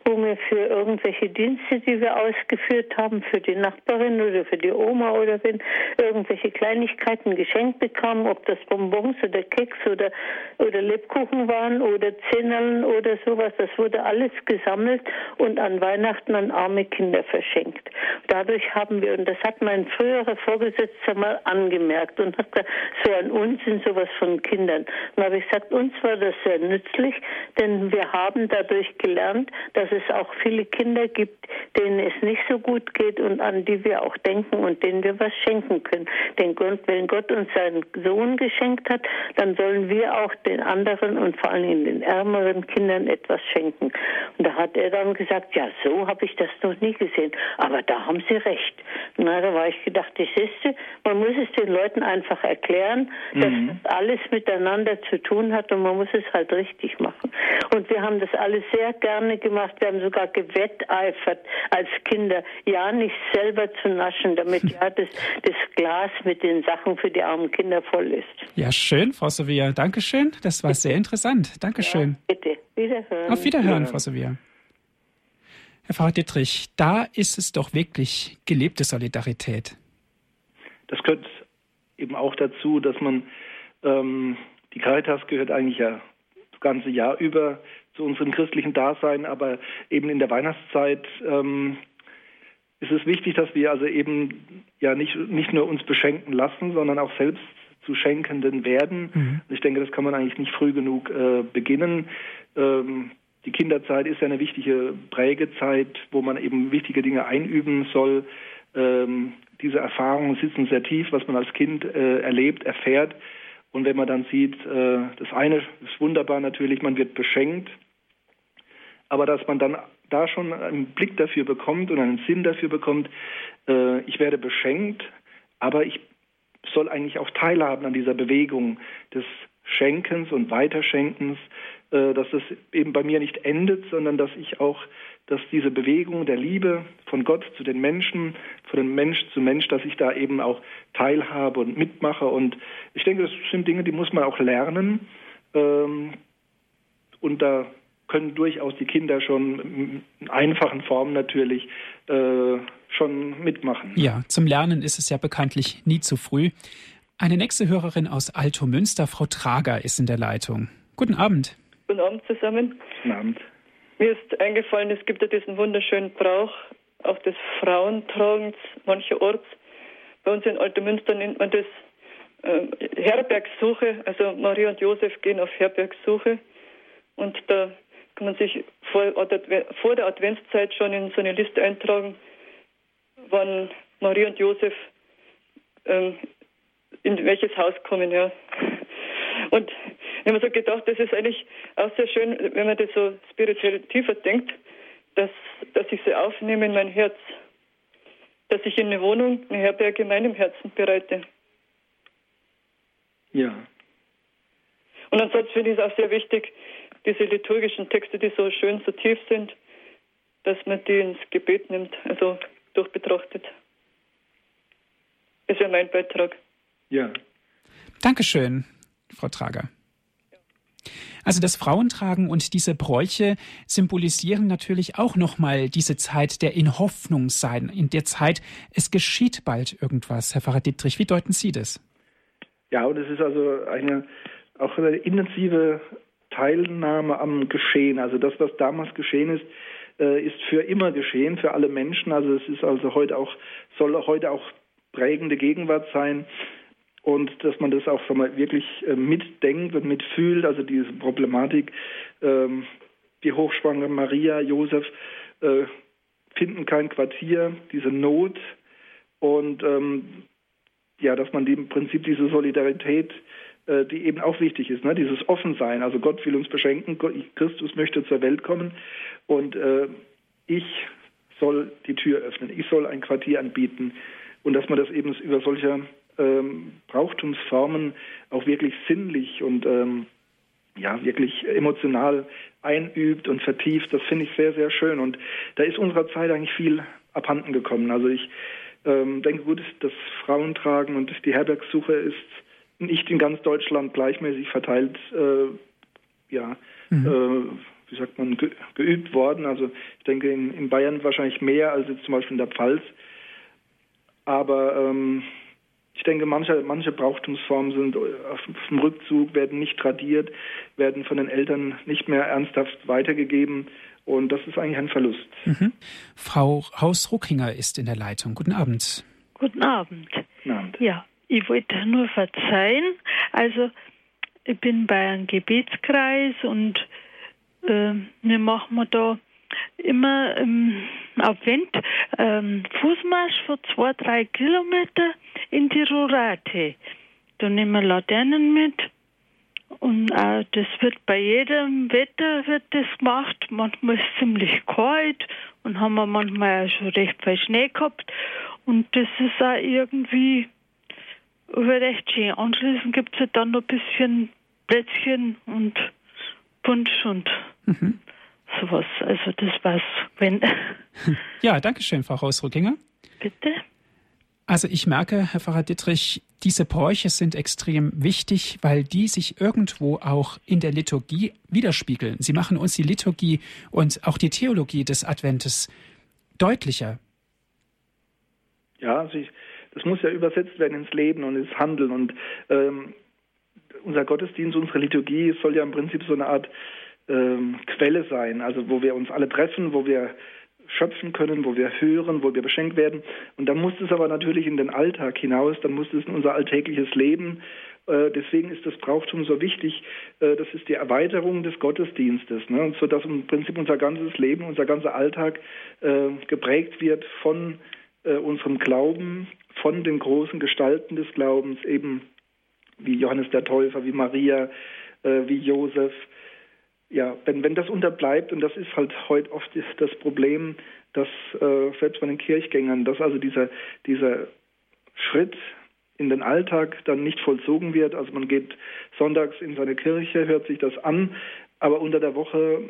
Speaker 4: wo wir für irgendwelche Dienste, die wir ausgeführt haben, für die Nachbarin oder für die Oma oder wenn irgendwelche Kleinigkeiten geschenkt bekamen, ob das Bonbons oder Keks oder, oder Lebkuchen waren oder Zinnerln oder sowas. Das wurde alles gesammelt und an Weihnachten an arme Kinder verschenkt. Dadurch haben wir, und das hat mein früherer Vorgesetzter mal angemerkt und hat gesagt, so ein Unsinn, sowas von Kindern. Und habe ich gesagt, uns war das sehr nützlich, denn wir haben dadurch gelernt, dass es auch viele Kinder gibt, denen es nicht so gut geht und an die wir auch denken und denen wir was schenken können. Denn wenn Gott uns seinen Sohn geschenkt hat, dann sollen wir auch den anderen und vor allem den ärmeren Kindern etwas schenken. Und da hat er dann gesagt, ja, so habe ich das noch nie gesehen. Aber da haben Sie recht. Na, da war ich gedacht, ich siehste, man muss es den Leuten einfach erklären, dass mhm. das alles miteinander zu tun hat und man muss es halt richtig machen. Und wir haben das alles sehr gerne gemacht. Wir haben sogar gewetteifert als Kinder, ja nicht selber zu naschen, damit ja das, das Glas mit den Sachen für die armen Kinder voll ist.
Speaker 1: Ja, schön, Frau Sevilla. Dankeschön. Das war sehr interessant. Dankeschön.
Speaker 4: Ja, bitte. Wiederhören.
Speaker 1: Auf Wiederhören, ja. Frau Sevilla. Herr Pfarrer Dietrich, da ist es doch wirklich gelebte Solidarität.
Speaker 2: Das gehört eben auch dazu, dass man ähm, die Caritas gehört eigentlich ja das ganze Jahr über zu unserem christlichen Dasein, aber eben in der Weihnachtszeit ähm, ist es wichtig, dass wir also eben ja nicht, nicht nur uns beschenken lassen, sondern auch selbst zu Schenkenden werden. Mhm. Ich denke, das kann man eigentlich nicht früh genug äh, beginnen. Ähm, die Kinderzeit ist ja eine wichtige Prägezeit, wo man eben wichtige Dinge einüben soll. Ähm, diese Erfahrungen sitzen sehr tief, was man als Kind äh, erlebt, erfährt. Und wenn man dann sieht, äh, das eine ist wunderbar natürlich, man wird beschenkt, aber dass man dann da schon einen Blick dafür bekommt und einen Sinn dafür bekommt, äh, ich werde beschenkt, aber ich soll eigentlich auch teilhaben an dieser Bewegung des Schenkens und Weiterschenkens, äh, dass es eben bei mir nicht endet, sondern dass ich auch, dass diese Bewegung der Liebe von Gott zu den Menschen, von dem Mensch zu Mensch, dass ich da eben auch teilhabe und mitmache. Und ich denke, das sind Dinge, die muss man auch lernen. Ähm, und da können durchaus die Kinder schon in einfachen Formen natürlich äh, schon mitmachen.
Speaker 1: Ja, zum Lernen ist es ja bekanntlich nie zu früh. Eine nächste Hörerin aus Alto Münster, Frau Trager, ist in der Leitung. Guten Abend.
Speaker 5: Guten Abend zusammen.
Speaker 2: Guten Abend.
Speaker 5: Mir ist eingefallen, es gibt ja diesen wunderschönen Brauch auch des Frauentragens mancherorts. Bei uns in Altomünster nennt man das äh, Herbergssuche. Also Maria und Josef gehen auf Herbergssuche. Und da kann man sich vor, vor der Adventszeit schon in so eine Liste eintragen, wann Maria und Josef ähm, in welches Haus kommen. Ja. Und ich habe mir so gedacht, das ist eigentlich auch sehr schön, wenn man das so spirituell tiefer denkt, dass, dass ich sie aufnehme in mein Herz. Dass ich in eine Wohnung, eine Herberge in meinem Herzen bereite.
Speaker 2: Ja.
Speaker 5: Und ansonsten finde ich es auch sehr wichtig, diese liturgischen Texte, die so schön, so tief sind, dass man die ins Gebet nimmt, also durchbetrachtet. Das wäre mein Beitrag.
Speaker 2: Ja.
Speaker 1: Dankeschön, Frau Trager. Also das Frauentragen und diese Bräuche symbolisieren natürlich auch nochmal diese Zeit der in Hoffnung sein, in der Zeit, es geschieht bald irgendwas. Herr Pfarrer Dietrich, wie deuten Sie das?
Speaker 2: Ja, und es ist also eine auch eine intensive Teilnahme am Geschehen. Also das, was damals geschehen ist, äh, ist für immer geschehen, für alle Menschen. Also es ist also heute auch, soll heute auch prägende Gegenwart sein. Und dass man das auch sag mal, wirklich äh, mitdenkt und mitfühlt, also diese Problematik, ähm, die Hochschwangere Maria, Josef äh, finden kein Quartier, diese Not und ähm, ja, dass man im Prinzip diese Solidarität äh, die eben auch wichtig ist, ne? dieses Offensein. Also Gott will uns beschenken, Christus möchte zur Welt kommen und äh, ich soll die Tür öffnen, ich soll ein Quartier anbieten und dass man das eben über solche ähm, Brauchtumsformen auch wirklich sinnlich und ähm, ja wirklich emotional einübt und vertieft, das finde ich sehr, sehr schön. Und da ist unserer Zeit eigentlich viel abhanden gekommen. Also ich ähm, denke gut, das Frauentragen und die Herbergssuche ist nicht in ganz Deutschland gleichmäßig verteilt, äh, ja, mhm. äh, wie sagt man, ge geübt worden. Also ich denke in, in, Bayern wahrscheinlich mehr als jetzt zum Beispiel in der Pfalz. Aber ähm, ich denke, manche, manche Brauchtumsformen sind auf dem Rückzug, werden nicht tradiert, werden von den Eltern nicht mehr ernsthaft weitergegeben. Und das ist eigentlich ein Verlust.
Speaker 1: Mhm. Frau Haus-Ruckinger ist in der Leitung. Guten Abend.
Speaker 6: Guten Abend.
Speaker 2: Guten Abend.
Speaker 6: Ja, ich wollte nur verzeihen. Also, ich bin bei einem Gebetskreis und äh, wir machen da immer im Advent ähm, Fußmarsch für zwei, drei Kilometer in die Rurate. Da nehmen wir Laternen mit und äh, das wird bei jedem Wetter wird das gemacht. Manchmal ist es ziemlich kalt und haben wir manchmal auch schon recht viel Schnee gehabt. Und das ist auch irgendwie recht schön. Anschließend gibt es ja dann noch ein bisschen Plätzchen und Punsch und mhm. Sowas. Also das war's. Wenn
Speaker 1: ja, danke schön, Frau Hausruckinger.
Speaker 6: Bitte.
Speaker 1: Also ich merke, Herr Pfarrer Dittrich, diese Bräuche sind extrem wichtig, weil die sich irgendwo auch in der Liturgie widerspiegeln. Sie machen uns die Liturgie und auch die Theologie des Adventes deutlicher.
Speaker 2: Ja, also ich, das muss ja übersetzt werden ins Leben und ins Handeln. Und ähm, unser Gottesdienst, unsere Liturgie soll ja im Prinzip so eine Art ähm, Quelle sein, also wo wir uns alle treffen, wo wir schöpfen können, wo wir hören, wo wir beschenkt werden. Und dann muss es aber natürlich in den Alltag hinaus, dann muss es in unser alltägliches Leben. Äh, deswegen ist das Brauchtum so wichtig. Äh, das ist die Erweiterung des Gottesdienstes, ne? so dass im Prinzip unser ganzes Leben, unser ganzer Alltag äh, geprägt wird von äh, unserem Glauben, von den großen Gestalten des Glaubens, eben wie Johannes der Täufer, wie Maria, wie Josef. Ja, wenn, wenn das unterbleibt, und das ist halt heute oft das Problem, dass äh, selbst bei den Kirchgängern, dass also dieser, dieser Schritt in den Alltag dann nicht vollzogen wird. Also man geht sonntags in seine Kirche, hört sich das an, aber unter der Woche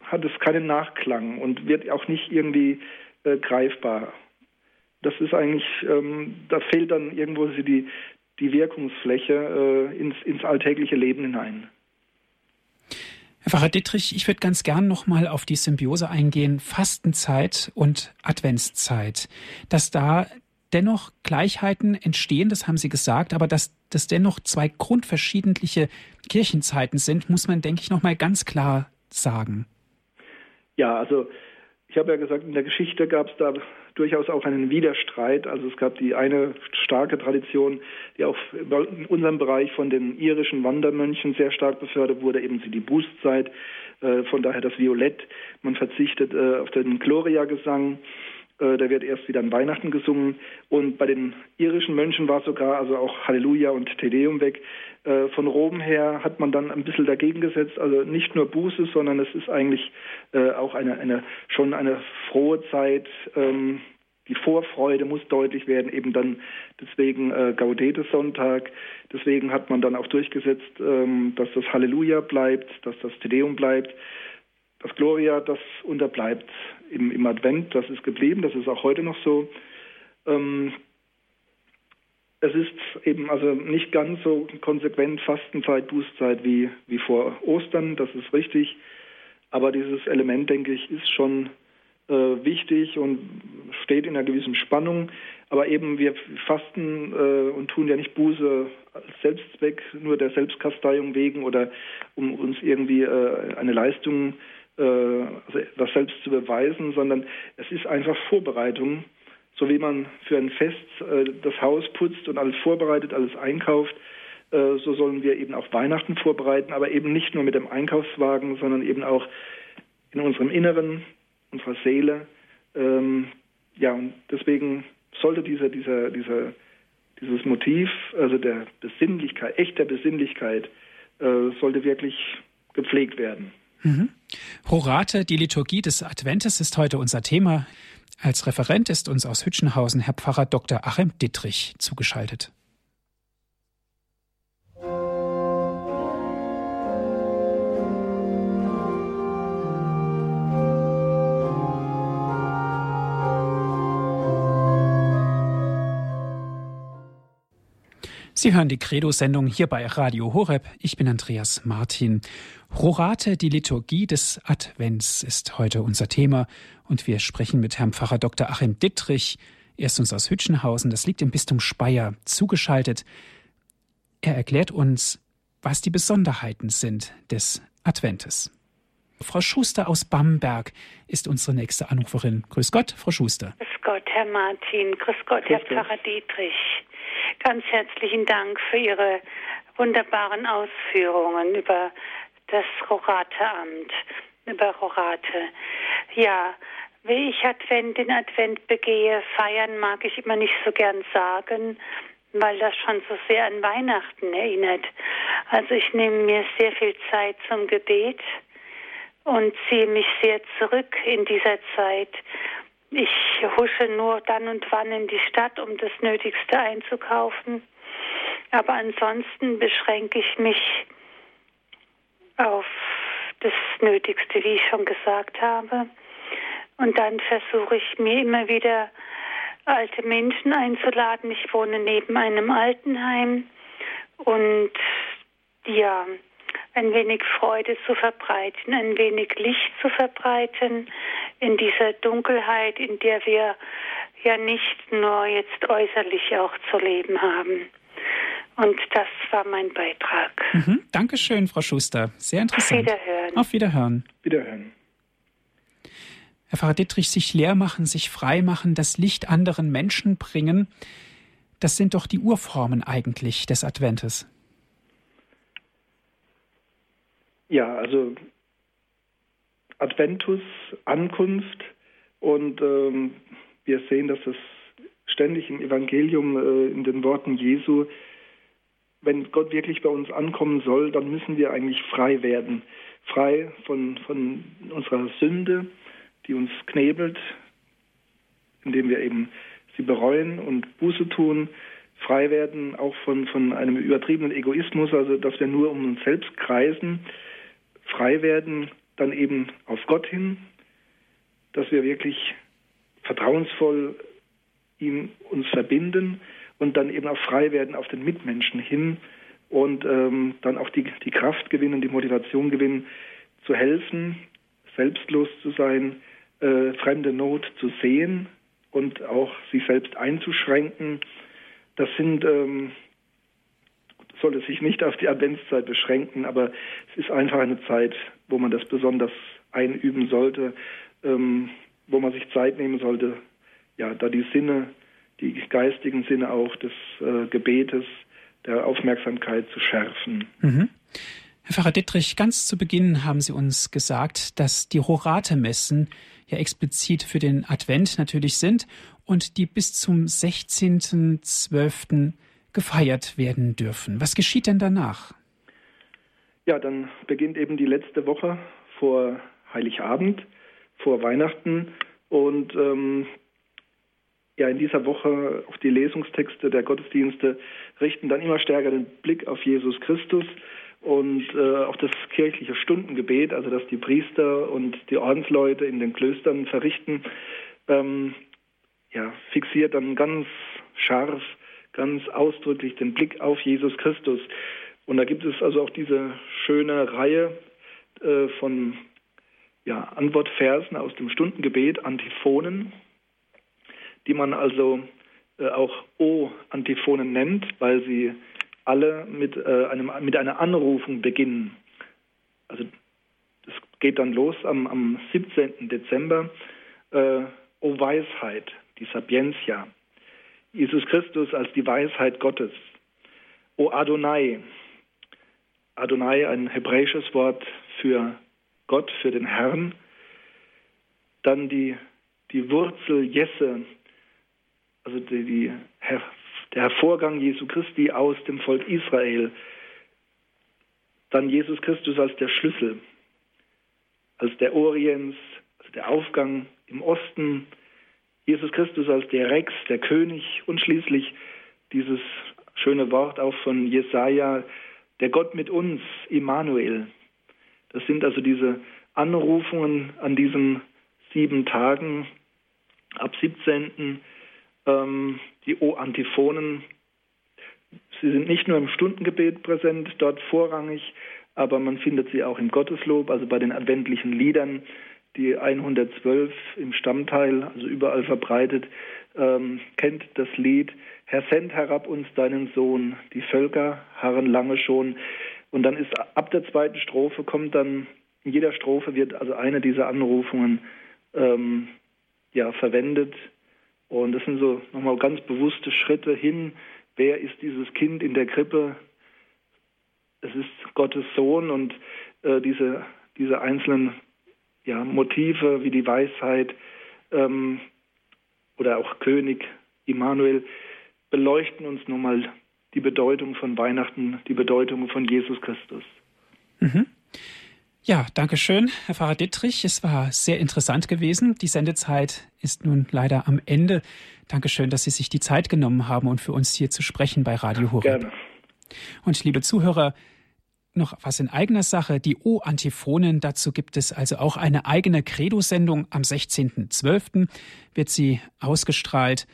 Speaker 2: hat es keinen Nachklang und wird auch nicht irgendwie äh, greifbar das ist eigentlich, ähm, da fehlt dann irgendwo die, die Wirkungsfläche äh, ins, ins alltägliche Leben hinein.
Speaker 1: Herr Pfarrer Dittrich, ich würde ganz gern nochmal auf die Symbiose eingehen, Fastenzeit und Adventszeit. Dass da dennoch Gleichheiten entstehen, das haben Sie gesagt, aber dass das dennoch zwei grundverschiedentliche Kirchenzeiten sind, muss man, denke ich, nochmal ganz klar sagen.
Speaker 2: Ja, also ich habe ja gesagt, in der Geschichte gab es da durchaus auch einen Widerstreit. Also es gab die eine starke Tradition, die auch in unserem Bereich von den irischen Wandermönchen sehr stark befördert wurde, eben die Bußzeit, äh, von daher das Violett. Man verzichtet äh, auf den Gloria-Gesang. Äh, der wird erst wieder an Weihnachten gesungen. Und bei den irischen Mönchen war sogar also auch Halleluja und Tedeum weg. Äh, von Rom her hat man dann ein bisschen dagegen gesetzt, also nicht nur Buße, sondern es ist eigentlich äh, auch eine, eine schon eine frohe Zeit. Ähm, die Vorfreude muss deutlich werden, eben dann deswegen äh, Gaudete Sonntag. Deswegen hat man dann auch durchgesetzt, ähm, dass das Halleluja bleibt, dass das Tedeum bleibt. Das Gloria, das unterbleibt im, im Advent, das ist geblieben, das ist auch heute noch so. Ähm, es ist eben also nicht ganz so konsequent Fastenzeit, Bußzeit wie, wie vor Ostern, das ist richtig. Aber dieses Element, denke ich, ist schon äh, wichtig und steht in einer gewissen Spannung. Aber eben wir fasten äh, und tun ja nicht Buße als Selbstzweck, nur der Selbstkasteiung wegen oder um uns irgendwie äh, eine Leistung, äh, also das selbst zu beweisen, sondern es ist einfach Vorbereitung. So wie man für ein Fest äh, das Haus putzt und alles vorbereitet, alles einkauft, äh, so sollen wir eben auch Weihnachten vorbereiten, aber eben nicht nur mit dem Einkaufswagen, sondern eben auch in unserem Inneren, unserer Seele. Ähm, ja, und deswegen sollte dieser, dieser, dieser, dieses Motiv, also der Besinnlichkeit, echter Besinnlichkeit, äh, sollte wirklich gepflegt werden.
Speaker 1: Mhm. Horate, die Liturgie des Adventes ist heute unser Thema. Als Referent ist uns aus Hütchenhausen Herr Pfarrer Dr. Achim Dittrich zugeschaltet. Sie hören die Credo-Sendung hier bei Radio Horeb. Ich bin Andreas Martin. Rorate, die Liturgie des Advents ist heute unser Thema und wir sprechen mit Herrn Pfarrer Dr. Achim Dittrich. Er ist uns aus Hütchenhausen, das liegt im Bistum Speyer, zugeschaltet. Er erklärt uns, was die Besonderheiten sind des Adventes. Frau Schuster aus Bamberg ist unsere nächste Anruferin. Grüß Gott, Frau Schuster.
Speaker 7: Grüß Gott, Herr Martin. Grüß Gott, Grüß Herr Pfarrer Dietrich. Ganz herzlichen Dank für Ihre wunderbaren Ausführungen über das Rorateamt, über Rorate. Ja, wie ich Advent in Advent begehe, feiern mag ich immer nicht so gern sagen, weil das schon so sehr an Weihnachten erinnert. Also ich nehme mir sehr viel Zeit zum Gebet und ziehe mich sehr zurück in dieser Zeit ich husche nur dann und wann in die Stadt, um das Nötigste einzukaufen. Aber ansonsten beschränke ich mich auf das Nötigste, wie ich schon gesagt habe. Und dann versuche ich mir immer wieder alte Menschen einzuladen. Ich wohne neben einem Altenheim und ja, ein wenig Freude zu verbreiten, ein wenig Licht zu verbreiten in dieser Dunkelheit, in der wir ja nicht nur jetzt äußerlich auch zu leben haben. Und das war mein Beitrag.
Speaker 1: Mhm. Dankeschön, Frau Schuster. Sehr interessant.
Speaker 7: Auf Wiederhören.
Speaker 1: Auf Wiederhören.
Speaker 2: Wiederhören.
Speaker 1: Herr Pfarrer Dittrich, sich leer machen, sich frei machen, das Licht anderen Menschen bringen, das sind doch die Urformen eigentlich des Adventes.
Speaker 2: Ja, also Adventus, Ankunft und ähm, wir sehen, dass es ständig im Evangelium äh, in den Worten Jesu, wenn Gott wirklich bei uns ankommen soll, dann müssen wir eigentlich frei werden. Frei von, von unserer Sünde, die uns knebelt, indem wir eben sie bereuen und Buße tun. Frei werden auch von, von einem übertriebenen Egoismus, also dass wir nur um uns selbst kreisen frei werden, dann eben auf Gott hin, dass wir wirklich vertrauensvoll ihm uns verbinden und dann eben auch frei werden auf den Mitmenschen hin und ähm, dann auch die, die Kraft gewinnen, die Motivation gewinnen, zu helfen, selbstlos zu sein, äh, fremde Not zu sehen und auch sich selbst einzuschränken. Das sind ähm, sollte sich nicht auf die Adventszeit beschränken, aber es ist einfach eine Zeit, wo man das besonders einüben sollte, ähm, wo man sich Zeit nehmen sollte, ja, da die Sinne, die geistigen Sinne auch des äh, Gebetes, der Aufmerksamkeit zu schärfen.
Speaker 1: Mhm. Herr Pfarrer Dittrich, ganz zu Beginn haben Sie uns gesagt, dass die Horate-Messen ja explizit für den Advent natürlich sind und die bis zum 16.12 gefeiert werden dürfen. Was geschieht denn danach?
Speaker 2: Ja, dann beginnt eben die letzte Woche vor Heiligabend, vor Weihnachten und ähm, ja, in dieser Woche auf die Lesungstexte der Gottesdienste richten dann immer stärker den Blick auf Jesus Christus und äh, auch das kirchliche Stundengebet, also dass die Priester und die Ordensleute in den Klöstern verrichten, ähm, ja, fixiert dann ganz scharf ganz ausdrücklich den Blick auf Jesus Christus. Und da gibt es also auch diese schöne Reihe äh, von ja, Antwortversen aus dem Stundengebet, Antiphonen, die man also äh, auch O-Antiphonen nennt, weil sie alle mit, äh, einem, mit einer Anrufung beginnen. Also das geht dann los am, am 17. Dezember. Äh, o Weisheit, die Sapientia. Jesus Christus als die Weisheit Gottes. O Adonai. Adonai, ein hebräisches Wort für Gott, für den Herrn. Dann die, die Wurzel Jesse, also die, die, der Hervorgang Jesu Christi aus dem Volk Israel. Dann Jesus Christus als der Schlüssel, als der Orients, also der Aufgang im Osten. Jesus Christus als der Rex, der König und schließlich dieses schöne Wort auch von Jesaja, der Gott mit uns, Immanuel. Das sind also diese Anrufungen an diesen sieben Tagen ab 17. Ähm, die O-Antiphonen. Sie sind nicht nur im Stundengebet präsent, dort vorrangig, aber man findet sie auch im Gotteslob, also bei den adventlichen Liedern, die 112 im Stammteil, also überall verbreitet, ähm, kennt das Lied Herr, send herab uns deinen Sohn, die Völker harren lange schon. Und dann ist ab der zweiten Strophe kommt dann, in jeder Strophe wird also eine dieser Anrufungen ähm, ja, verwendet. Und das sind so nochmal ganz bewusste Schritte hin. Wer ist dieses Kind in der Krippe? Es ist Gottes Sohn und äh, diese, diese einzelnen ja, Motive wie die Weisheit ähm, oder auch König Immanuel, beleuchten uns nun mal die Bedeutung von Weihnachten, die Bedeutung von Jesus Christus.
Speaker 1: Mhm. Ja, danke schön, Herr Pfarrer Dittrich. Es war sehr interessant gewesen. Die Sendezeit ist nun leider am Ende. Dankeschön, dass Sie sich die Zeit genommen haben und für uns hier zu sprechen bei Radio Horeb. Gerne. Und liebe Zuhörer, noch was in eigener Sache, die O-Antiphonen. Dazu gibt es also auch eine eigene Credo-Sendung. Am 16.12. wird sie ausgestrahlt.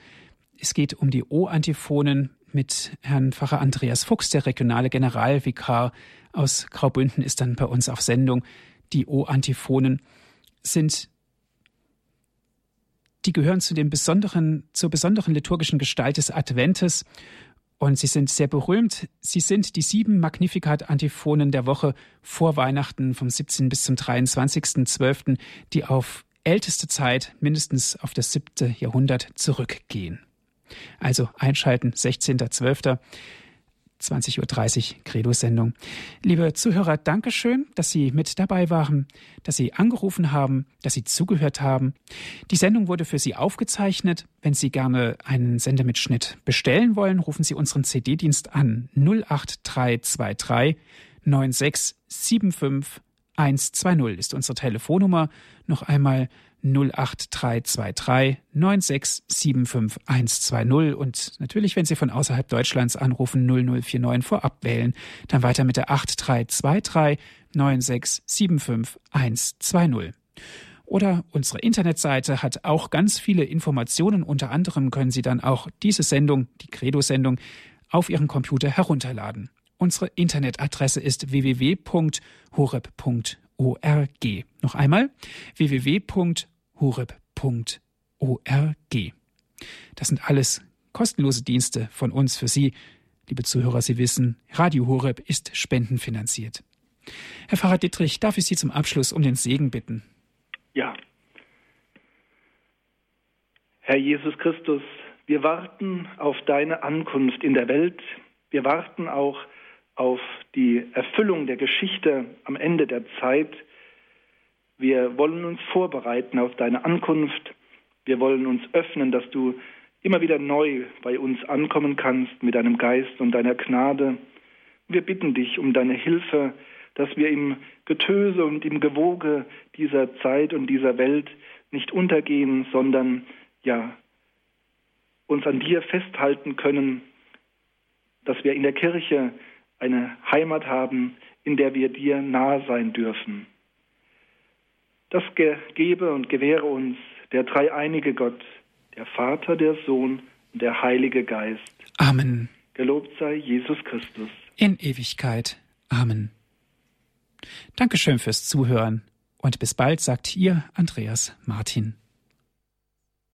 Speaker 1: Es geht um die O-Antiphonen mit Herrn Pfarrer Andreas Fuchs, der regionale Generalvikar aus Graubünden, ist dann bei uns auf Sendung. Die O-Antiphonen sind die gehören zu dem besonderen, zur besonderen liturgischen Gestalt des Adventes und sie sind sehr berühmt. Sie sind die sieben Magnificat-Antiphonen der Woche vor Weihnachten vom 17. bis zum 23.12., die auf älteste Zeit, mindestens auf das siebte Jahrhundert zurückgehen. Also einschalten, 16.12. 20.30 Uhr Credo-Sendung. Liebe Zuhörer, Dankeschön, dass Sie mit dabei waren, dass Sie angerufen haben, dass Sie zugehört haben. Die Sendung wurde für Sie aufgezeichnet. Wenn Sie gerne einen Sendemitschnitt bestellen wollen, rufen Sie unseren CD-Dienst an 08323 9675 120 ist unsere Telefonnummer. Noch einmal 08323 9675120 und natürlich, wenn Sie von außerhalb Deutschlands anrufen, 0049 vorab wählen, dann weiter mit der 8323 9675120. Oder unsere Internetseite hat auch ganz viele Informationen. Unter anderem können Sie dann auch diese Sendung, die Credo-Sendung, auf Ihren Computer herunterladen. Unsere Internetadresse ist www.horeb.org. Noch einmal www.horeb.org horeb.org. Das sind alles kostenlose Dienste von uns für Sie. Liebe Zuhörer, Sie wissen, Radio Horeb ist spendenfinanziert. Herr Pfarrer Dittrich, darf ich Sie zum Abschluss um den Segen bitten?
Speaker 2: Ja. Herr Jesus Christus, wir warten auf deine Ankunft in der Welt. Wir warten auch auf die Erfüllung der Geschichte am Ende der Zeit. Wir wollen uns vorbereiten auf deine Ankunft. Wir wollen uns öffnen, dass du immer wieder neu bei uns ankommen kannst mit deinem Geist und deiner Gnade. Wir bitten dich um deine Hilfe, dass wir im Getöse und im Gewoge dieser Zeit und dieser Welt nicht untergehen, sondern ja uns an dir festhalten können, dass wir in der Kirche eine Heimat haben, in der wir dir nahe sein dürfen. Das gebe und gewähre uns der dreieinige Gott, der Vater, der Sohn und der Heilige Geist.
Speaker 1: Amen.
Speaker 2: Gelobt sei Jesus Christus.
Speaker 1: In Ewigkeit. Amen. Dankeschön fürs Zuhören Und bis bald, sagt ihr Andreas Martin.